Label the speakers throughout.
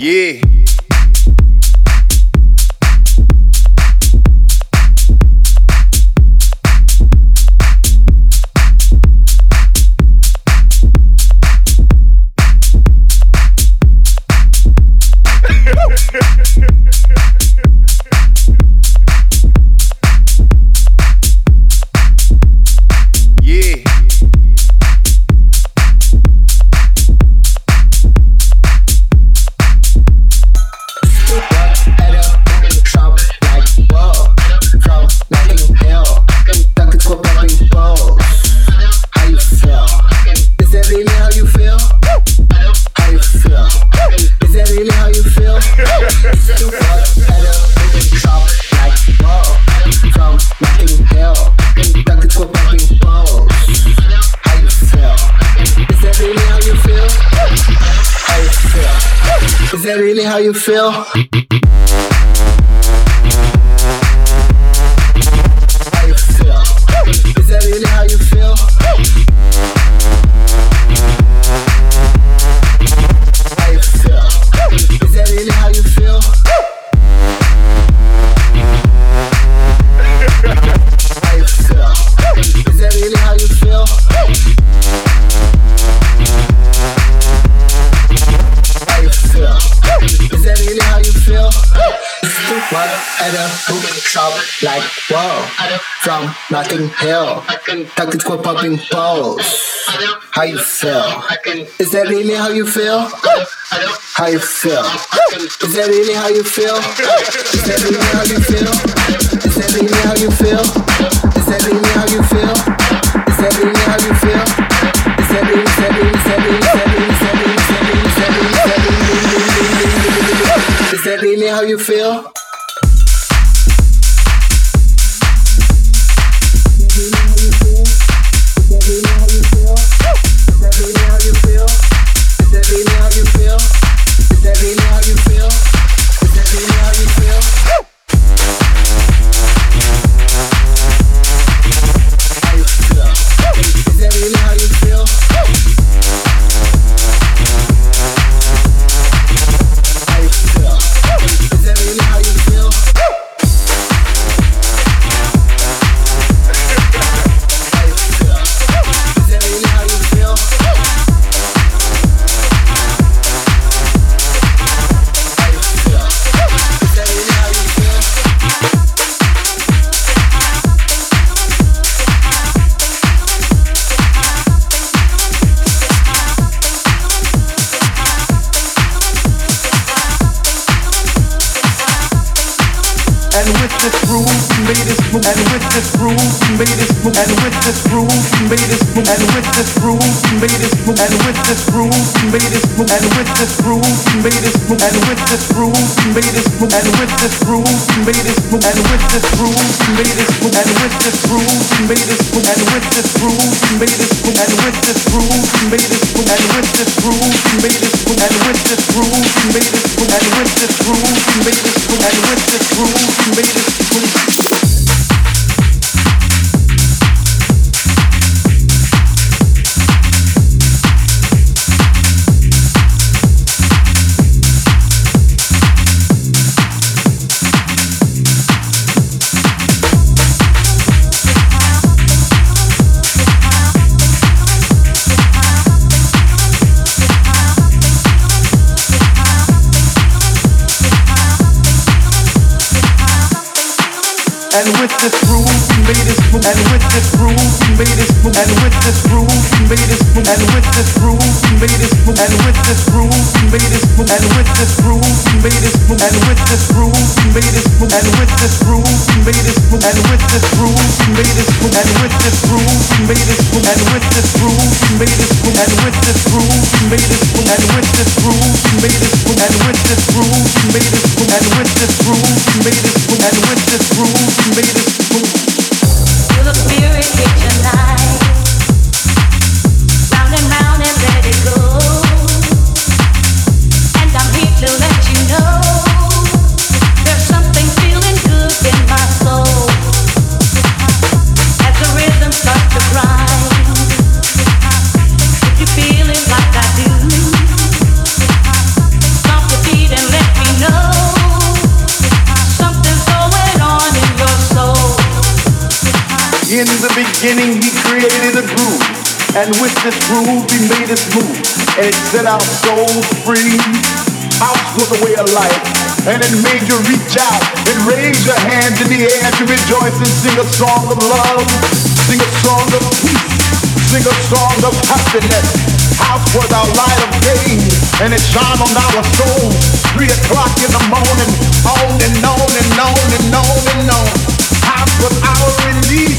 Speaker 1: Yeah. from Notting Hill. Tucked its whip up in How you feel? Is that really how you feel? How you feel? Is that really how you feel? Is that really how you feel? Is that really how you feel? Is that really how you feel? Is that really how you feel? Is that really, is that really, is that really, is that really, is that really, is that really, is that really, is that really, is that really how you feel? Is that really how you feel? Is that really how you feel? Is that really made this and with this rule we made this move and with this rule we made this move and with this rule we made this move and with this rule we made this move and with this rule we made this move and with this rule we made this move and with this rule we made this move and with this rule we made this move and with this rule we made this move and with this rule we made this move and with this rule we made this move and with this rule we made this move with this groove we made it and with this groove, made this move, and with this groove, made move, and with this groove, made move, and with this groove, made move, and with this groove, made move, and with this groove, made move, and with this groove, made move, and with this groove, made move, and with this groove, made move, and with this groove, made move, and with this groove, made move, and with this groove, made move the spirit in tonight. beginning he created a groove, and with this groove he made us move, and it set our souls free. House was the way of life, and it made you reach out and raise your hands in the air to rejoice and sing a song of love, sing a song of peace, sing a song of happiness house was our light of day, and it shone on our souls. Three o'clock in the morning, on and on and on and on and on. House was our relief.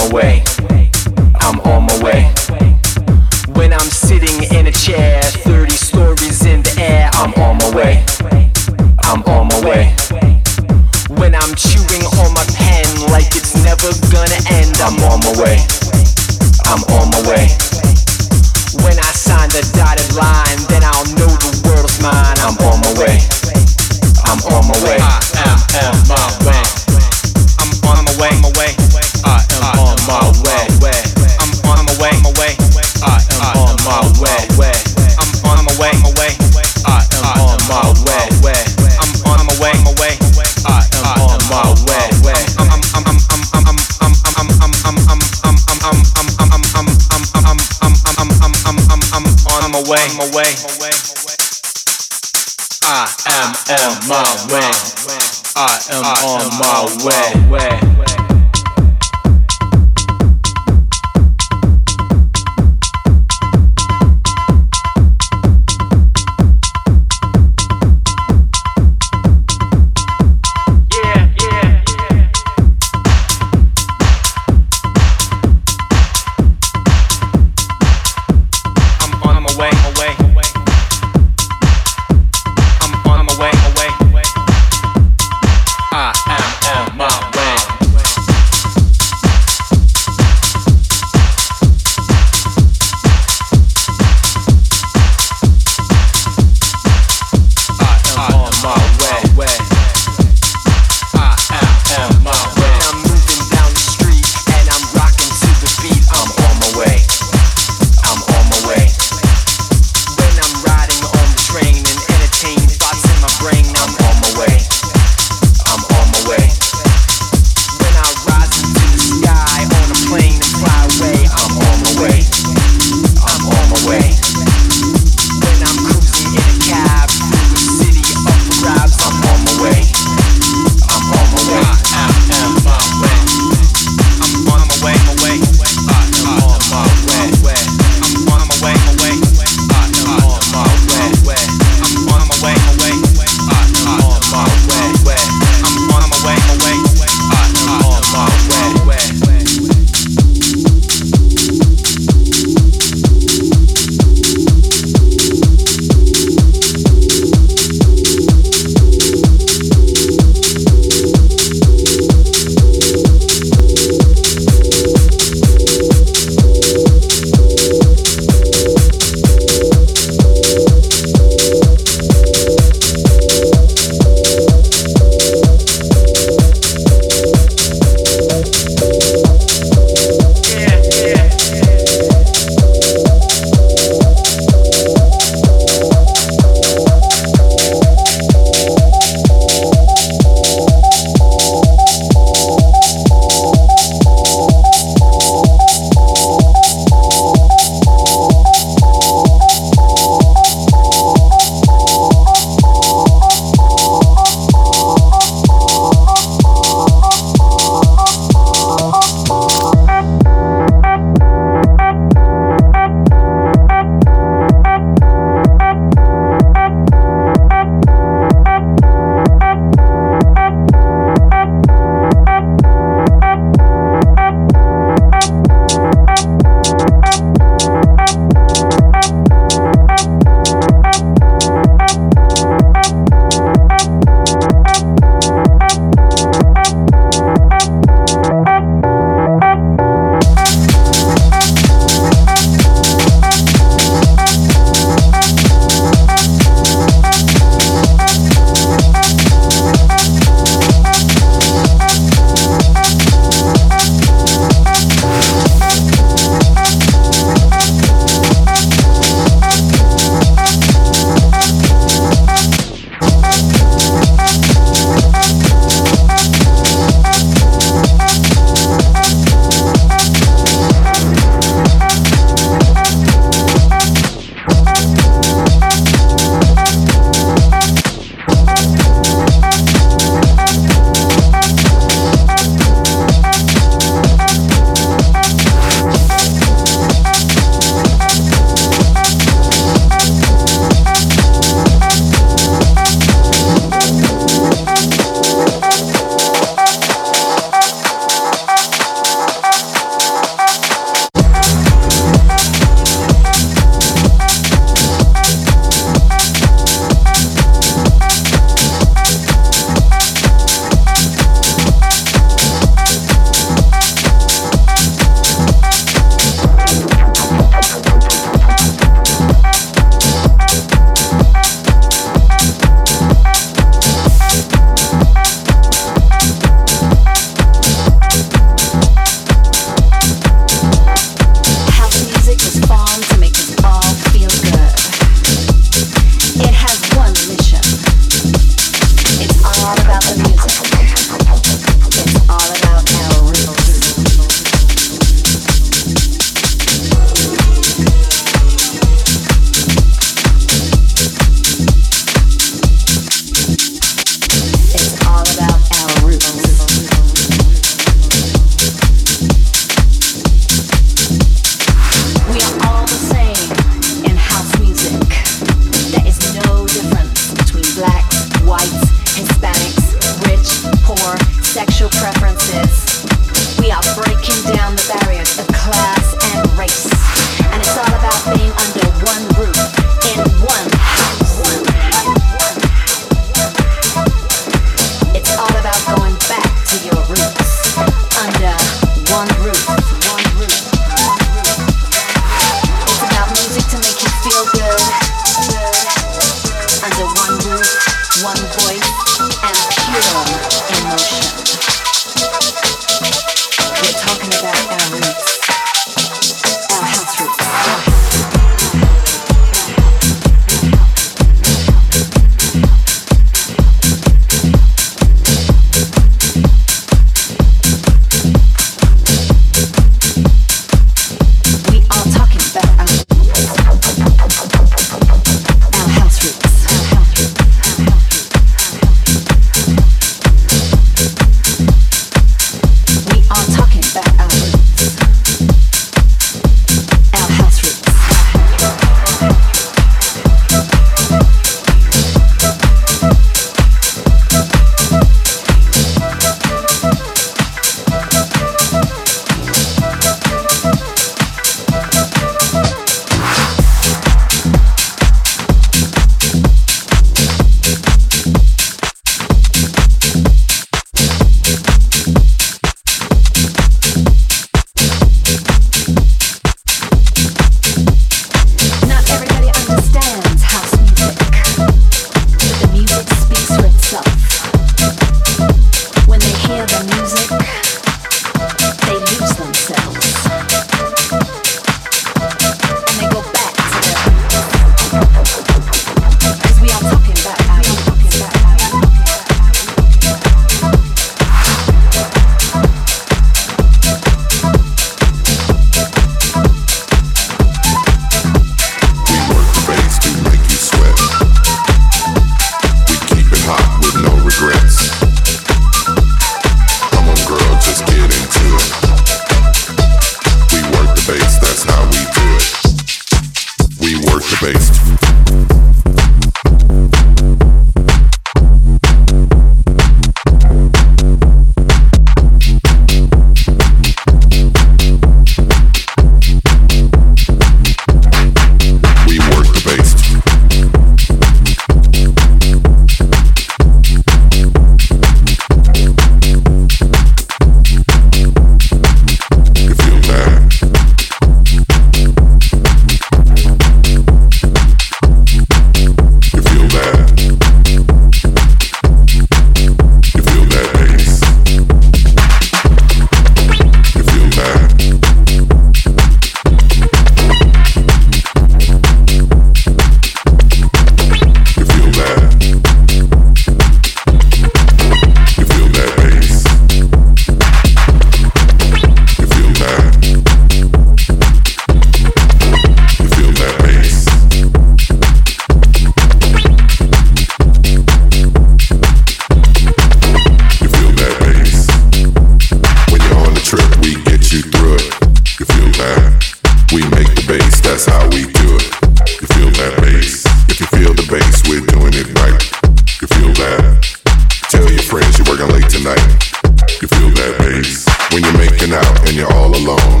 Speaker 2: days when you're making out and you're all alone.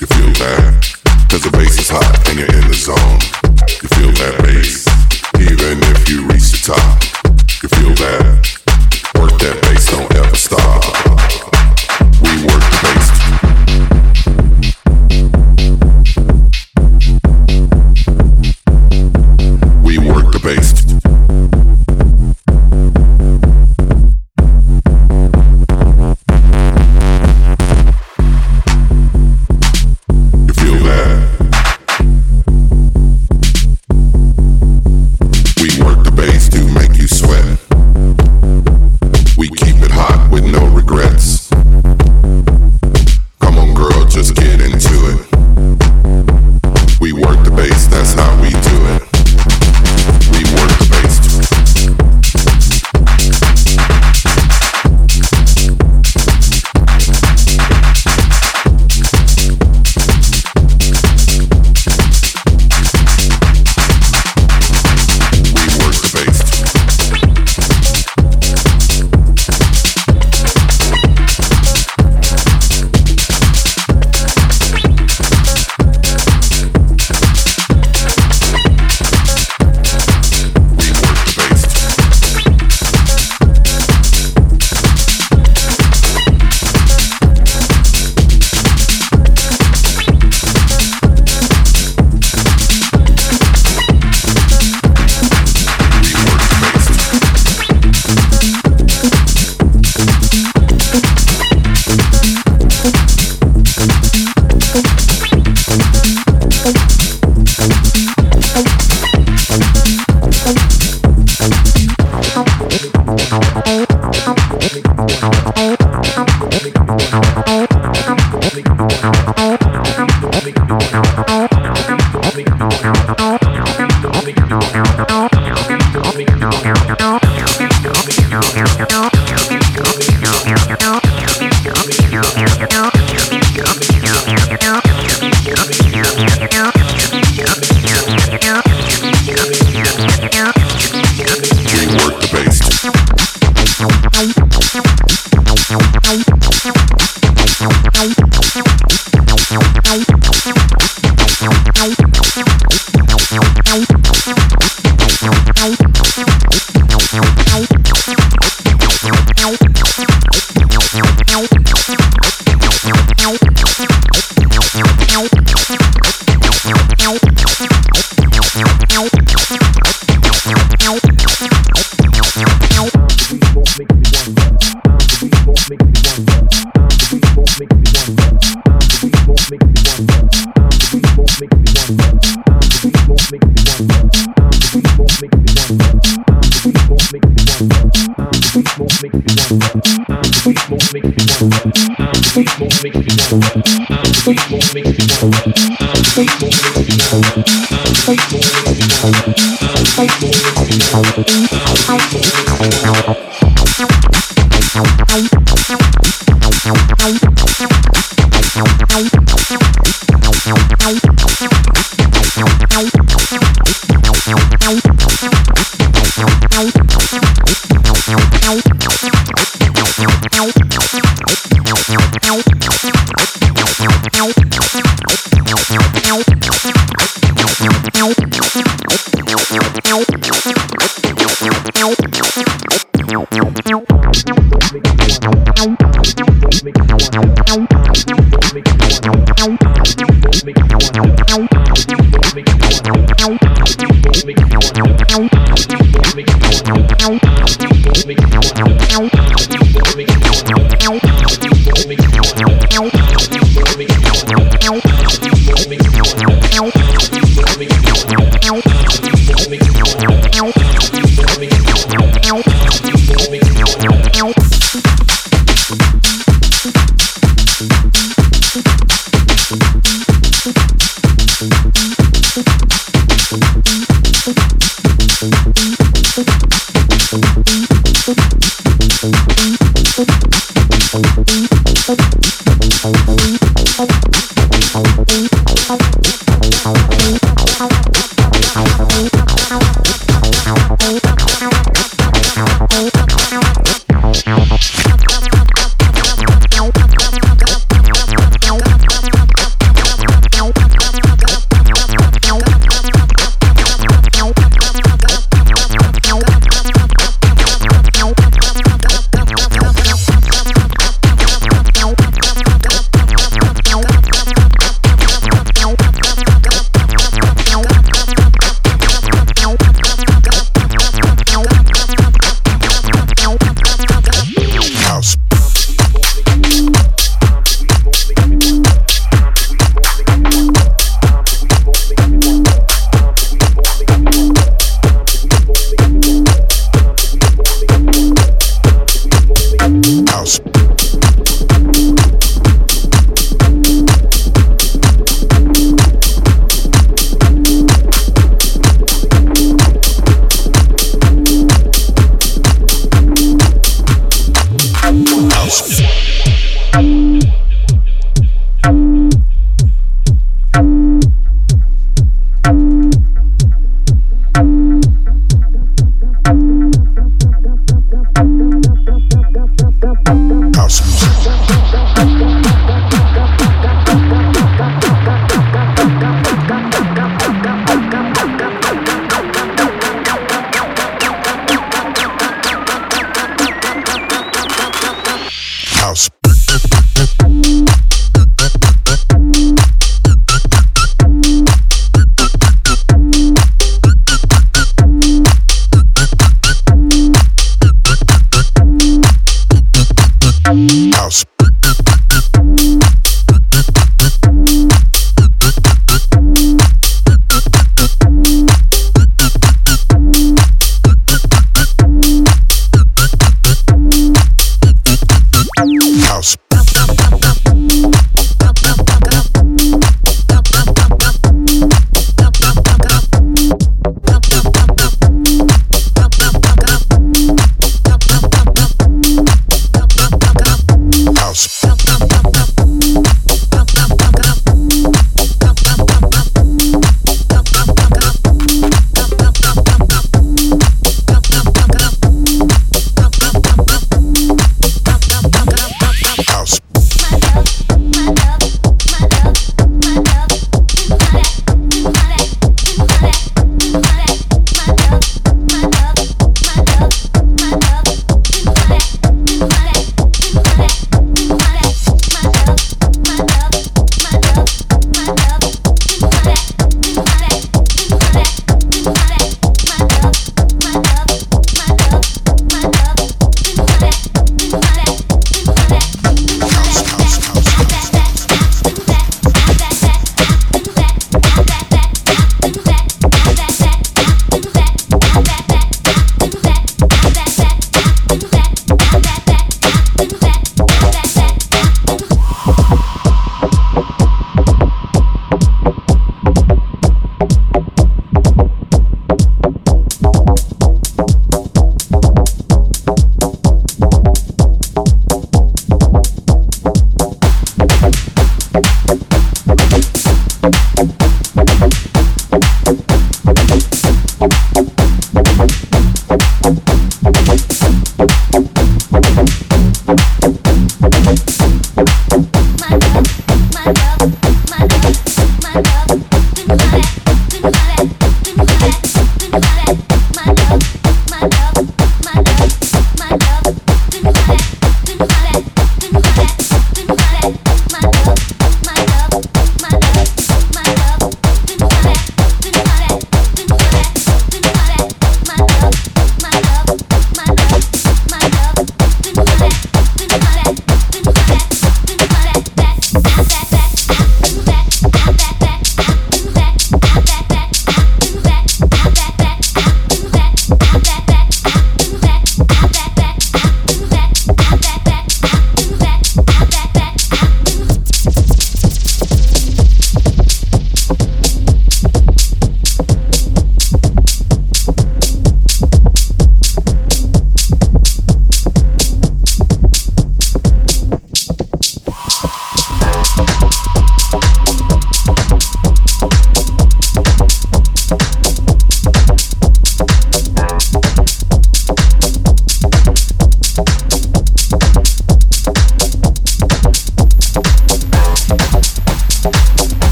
Speaker 2: You feel that? Cause the bass is hot and you're in the zone. You feel that bass, even if you reach the top. You feel that? Work that bass, don't ever stop. Não, não, não, não.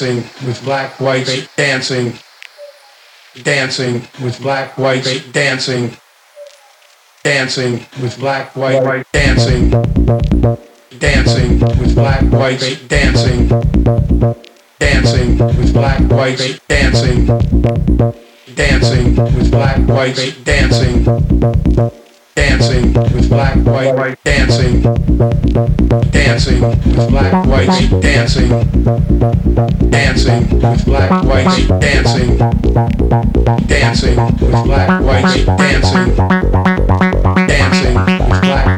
Speaker 3: dancing with black whites dancing dancing with black whites dancing dancing with black white dancing dancing with black whites dancing dancing with black whites dancing dancing with black whites dancing dancing with black, white, dancing, dancing with black, white, dancing, dancing with black, white, dancing, dancing with black, white, dancing, dancing with black.